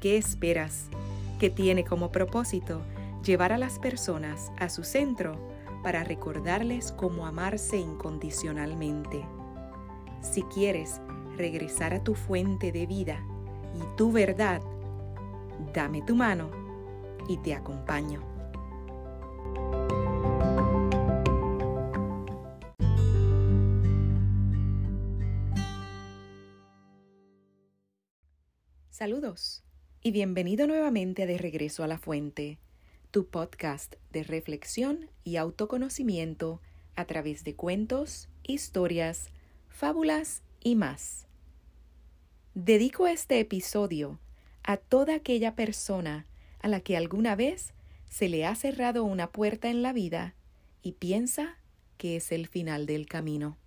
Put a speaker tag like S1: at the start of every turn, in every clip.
S1: ¿Qué esperas? que tiene como propósito llevar a las personas a su centro para recordarles cómo amarse incondicionalmente. Si quieres regresar a tu fuente de vida y tu verdad, dame tu mano y te acompaño. Saludos y bienvenido nuevamente De Regreso a la Fuente, tu podcast de reflexión y autoconocimiento a través de cuentos, historias, fábulas y más. Dedico este episodio a toda aquella persona a la que alguna vez se le ha cerrado una puerta en la vida y piensa que es el final del camino.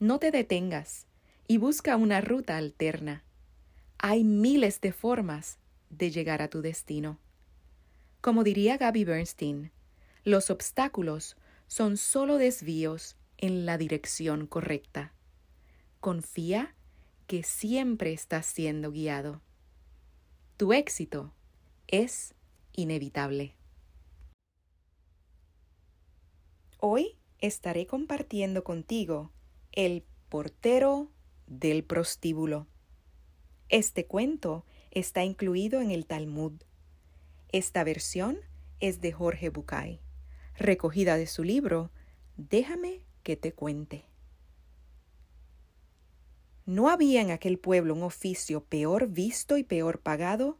S1: No te detengas y busca una ruta alterna hay miles de formas de llegar a tu destino. Como diría Gaby Bernstein, los obstáculos son solo desvíos en la dirección correcta. Confía que siempre estás siendo guiado. Tu éxito es inevitable. Hoy estaré compartiendo contigo el portero del prostíbulo. Este cuento está incluido en el Talmud. Esta versión es de Jorge Bucay, recogida de su libro Déjame que te cuente. No había en aquel pueblo un oficio peor visto y peor pagado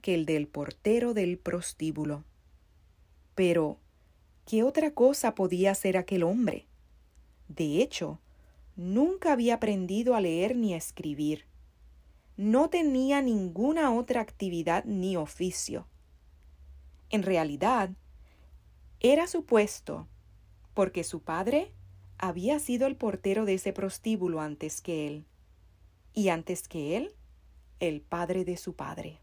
S1: que el del portero del prostíbulo. Pero, ¿qué otra cosa podía hacer aquel hombre? De hecho, nunca había aprendido a leer ni a escribir no tenía ninguna otra actividad ni oficio. En realidad, era supuesto, porque su padre había sido el portero de ese prostíbulo antes que él, y antes que él, el padre de su padre.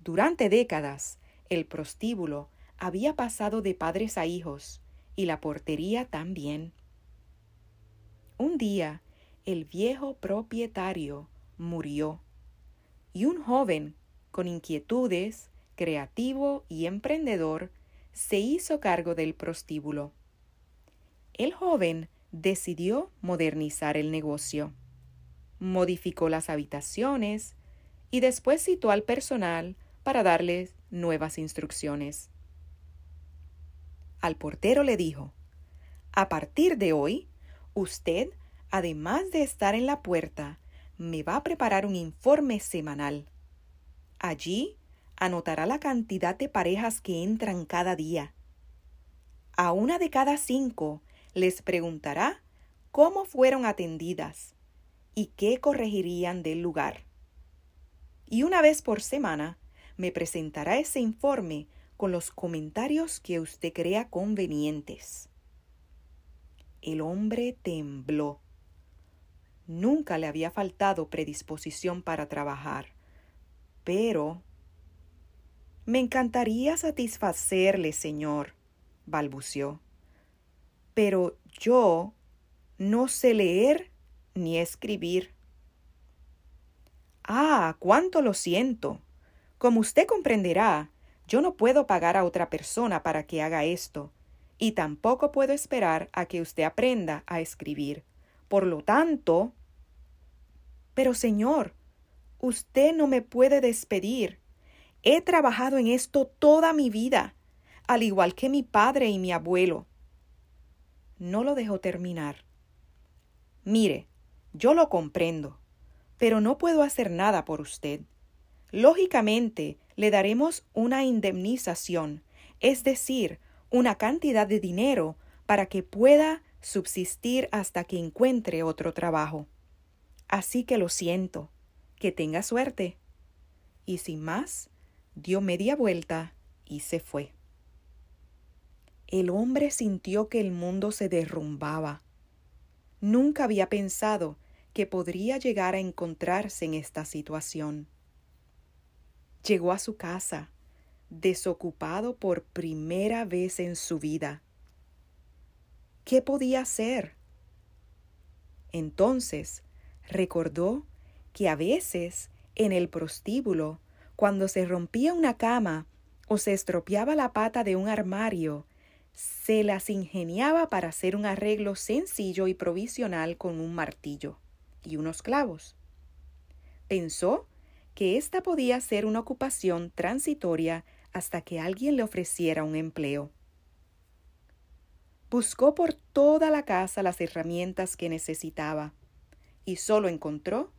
S1: Durante décadas, el prostíbulo había pasado de padres a hijos, y la portería también. Un día, el viejo propietario murió. Y un joven con inquietudes, creativo y emprendedor, se hizo cargo del prostíbulo. El joven decidió modernizar el negocio. Modificó las habitaciones y después citó al personal para darles nuevas instrucciones. Al portero le dijo, A partir de hoy, usted, además de estar en la puerta, me va a preparar un informe semanal. Allí anotará la cantidad de parejas que entran cada día. A una de cada cinco les preguntará cómo fueron atendidas y qué corregirían del lugar. Y una vez por semana me presentará ese informe con los comentarios que usted crea convenientes. El hombre tembló Nunca le había faltado predisposición para trabajar, pero... Me encantaría satisfacerle, señor, balbuceó. Pero yo no sé leer ni escribir. Ah, cuánto lo siento. Como usted comprenderá, yo no puedo pagar a otra persona para que haga esto, y tampoco puedo esperar a que usted aprenda a escribir. Por lo tanto... Pero, señor, Usted no me puede despedir. He trabajado en esto toda mi vida, al igual que mi padre y mi abuelo. No lo dejó terminar. Mire, yo lo comprendo, pero no puedo hacer nada por usted. Lógicamente, le daremos una indemnización, es decir, una cantidad de dinero para que pueda subsistir hasta que encuentre otro trabajo. Así que lo siento, que tenga suerte. Y sin más, dio media vuelta y se fue. El hombre sintió que el mundo se derrumbaba. Nunca había pensado que podría llegar a encontrarse en esta situación. Llegó a su casa, desocupado por primera vez en su vida. ¿Qué podía hacer? Entonces recordó que a veces en el prostíbulo, cuando se rompía una cama o se estropeaba la pata de un armario, se las ingeniaba para hacer un arreglo sencillo y provisional con un martillo y unos clavos. Pensó que esta podía ser una ocupación transitoria hasta que alguien le ofreciera un empleo. Buscó por toda la casa las herramientas que necesitaba y solo encontró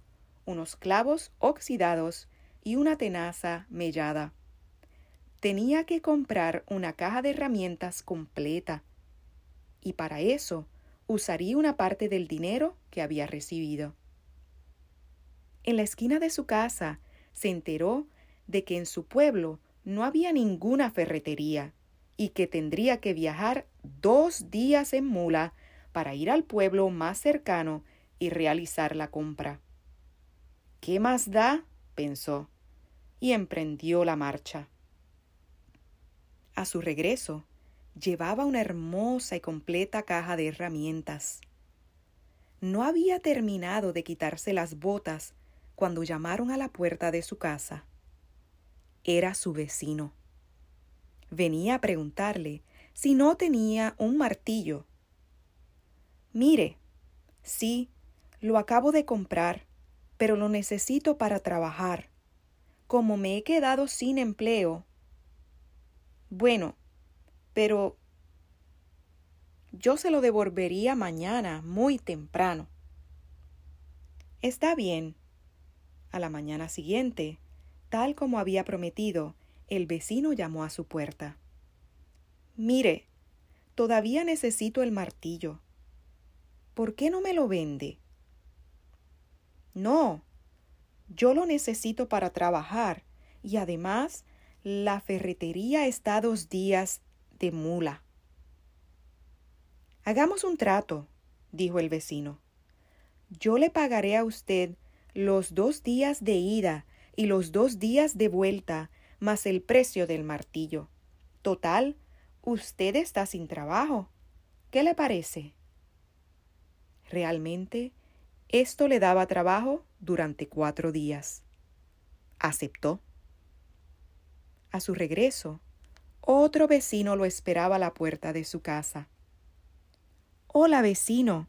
S1: unos clavos oxidados y una tenaza mellada. Tenía que comprar una caja de herramientas completa y para eso usaría una parte del dinero que había recibido. En la esquina de su casa se enteró de que en su pueblo no había ninguna ferretería y que tendría que viajar dos días en mula para ir al pueblo más cercano y realizar la compra. ¿Qué más da? pensó, y emprendió la marcha. A su regreso, llevaba una hermosa y completa caja de herramientas. No había terminado de quitarse las botas cuando llamaron a la puerta de su casa. Era su vecino venía a preguntarle si no tenía un martillo. Mire, sí, lo acabo de comprar, pero lo necesito para trabajar. Como me he quedado sin empleo. Bueno, pero yo se lo devolvería mañana, muy temprano. Está bien. A la mañana siguiente, tal como había prometido, el vecino llamó a su puerta. Mire, todavía necesito el martillo. ¿Por qué no me lo vende? No, yo lo necesito para trabajar y además la ferretería está dos días de mula. Hagamos un trato, dijo el vecino. Yo le pagaré a usted los dos días de ida y los dos días de vuelta más el precio del martillo. Total, usted está sin trabajo. ¿Qué le parece? Realmente, esto le daba trabajo durante cuatro días. Aceptó. A su regreso, otro vecino lo esperaba a la puerta de su casa. Hola, vecino.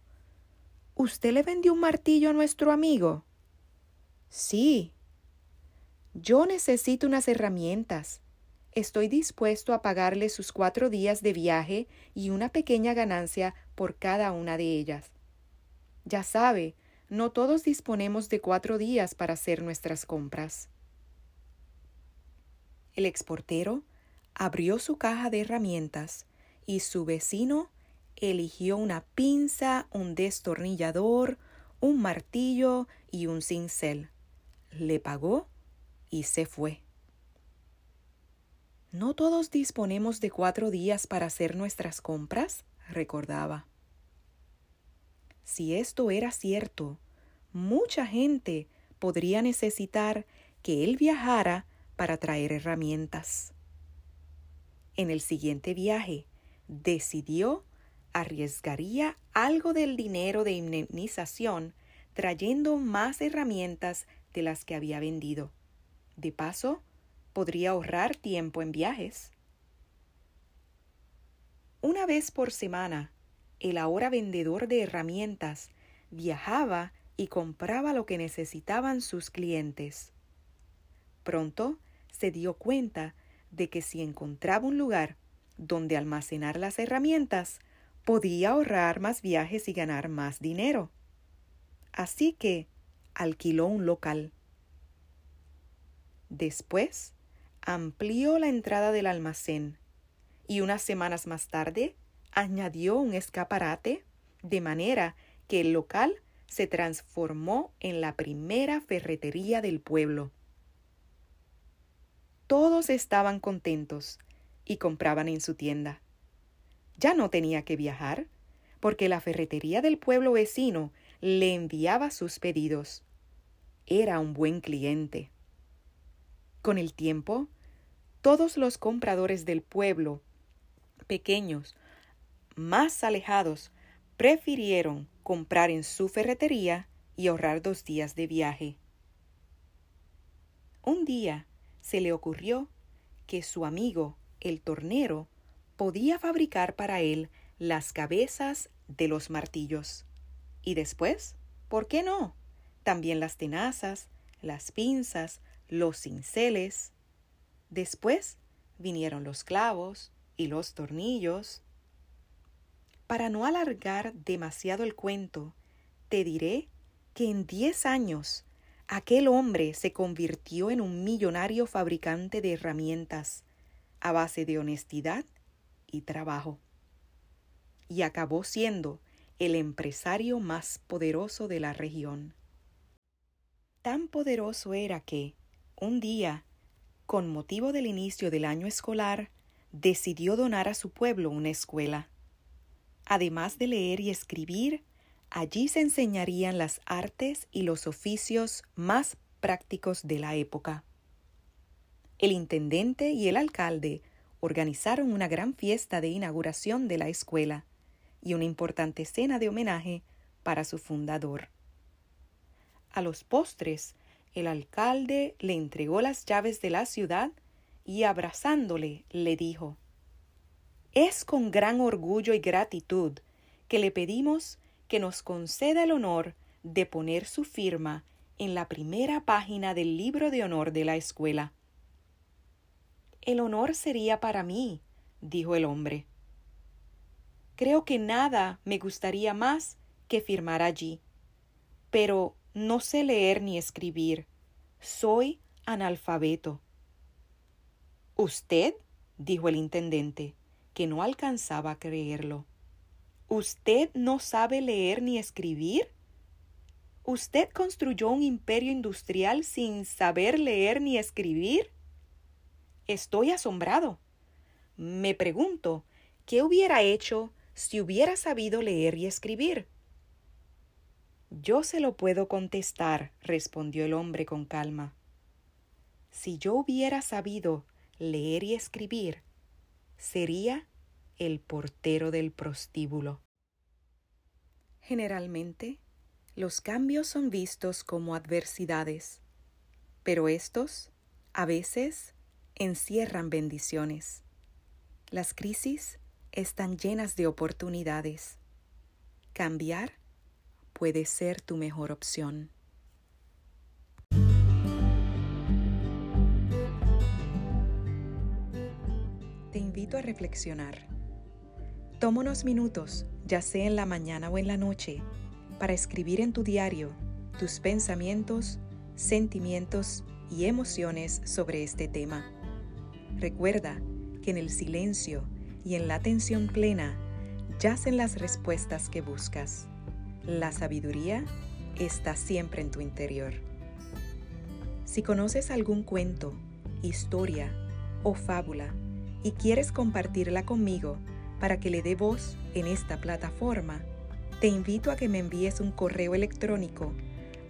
S1: ¿Usted le vendió un martillo a nuestro amigo? Sí, yo necesito unas herramientas. Estoy dispuesto a pagarle sus cuatro días de viaje y una pequeña ganancia por cada una de ellas. Ya sabe, no todos disponemos de cuatro días para hacer nuestras compras. El exportero abrió su caja de herramientas y su vecino eligió una pinza, un destornillador, un martillo y un cincel. Le pagó y se fue. ¿No todos disponemos de cuatro días para hacer nuestras compras? recordaba. Si esto era cierto, mucha gente podría necesitar que él viajara para traer herramientas. En el siguiente viaje, decidió arriesgaría algo del dinero de indemnización trayendo más herramientas de las que había vendido. De paso, podría ahorrar tiempo en viajes. Una vez por semana, el ahora vendedor de herramientas viajaba y compraba lo que necesitaban sus clientes. Pronto se dio cuenta de que si encontraba un lugar donde almacenar las herramientas, podía ahorrar más viajes y ganar más dinero. Así que alquiló un local. Después, amplió la entrada del almacén y unas semanas más tarde añadió un escaparate de manera que el local se transformó en la primera ferretería del pueblo. Todos estaban contentos y compraban en su tienda. Ya no tenía que viajar, porque la ferretería del pueblo vecino le enviaba sus pedidos. Era un buen cliente. Con el tiempo, todos los compradores del pueblo, pequeños, más alejados, prefirieron comprar en su ferretería y ahorrar dos días de viaje. Un día se le ocurrió que su amigo, el tornero, podía fabricar para él las cabezas de los martillos. Y después, ¿por qué no? También las tenazas, las pinzas, los cinceles. Después vinieron los clavos y los tornillos. Para no alargar demasiado el cuento, te diré que en diez años aquel hombre se convirtió en un millonario fabricante de herramientas a base de honestidad y trabajo. Y acabó siendo el empresario más poderoso de la región. Tan poderoso era que, un día, con motivo del inicio del año escolar, decidió donar a su pueblo una escuela. Además de leer y escribir, allí se enseñarían las artes y los oficios más prácticos de la época. El intendente y el alcalde organizaron una gran fiesta de inauguración de la escuela y una importante cena de homenaje para su fundador. A los postres, el alcalde le entregó las llaves de la ciudad y abrazándole le dijo es con gran orgullo y gratitud que le pedimos que nos conceda el honor de poner su firma en la primera página del libro de honor de la escuela. El honor sería para mí, dijo el hombre. Creo que nada me gustaría más que firmar allí. Pero no sé leer ni escribir. Soy analfabeto. ¿Usted? dijo el intendente que no alcanzaba a creerlo. ¿Usted no sabe leer ni escribir? ¿Usted construyó un imperio industrial sin saber leer ni escribir? Estoy asombrado. Me pregunto, ¿qué hubiera hecho si hubiera sabido leer y escribir? Yo se lo puedo contestar, respondió el hombre con calma. Si yo hubiera sabido leer y escribir, sería el portero del prostíbulo. Generalmente, los cambios son vistos como adversidades, pero estos, a veces, encierran bendiciones. Las crisis están llenas de oportunidades. Cambiar puede ser tu mejor opción. te invito a reflexionar. Toma unos minutos, ya sea en la mañana o en la noche, para escribir en tu diario tus pensamientos, sentimientos y emociones sobre este tema. Recuerda que en el silencio y en la atención plena yacen las respuestas que buscas. La sabiduría está siempre en tu interior. Si conoces algún cuento, historia o fábula y quieres compartirla conmigo para que le dé voz en esta plataforma, te invito a que me envíes un correo electrónico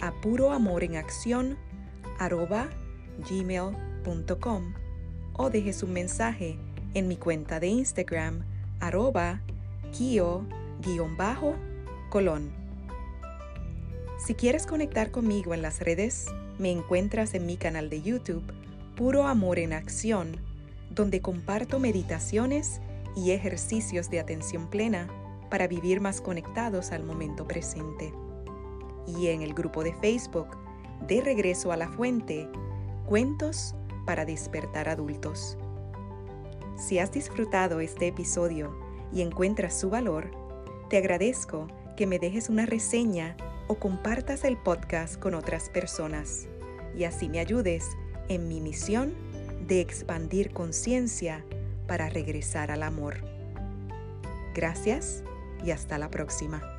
S1: a puroamorenacción@gmail.com o dejes un mensaje en mi cuenta de Instagram arroba kio-colón. Si quieres conectar conmigo en las redes, me encuentras en mi canal de YouTube Puro Amor en Acción donde comparto meditaciones y ejercicios de atención plena para vivir más conectados al momento presente. y en el grupo de Facebook De Regreso a la Fuente, Cuentos para despertar adultos. Si has disfrutado este episodio y encuentras su valor, te agradezco que me dejes una reseña o compartas el podcast con otras personas y así me ayudes en mi misión de expandir conciencia para regresar al amor. Gracias y hasta la próxima.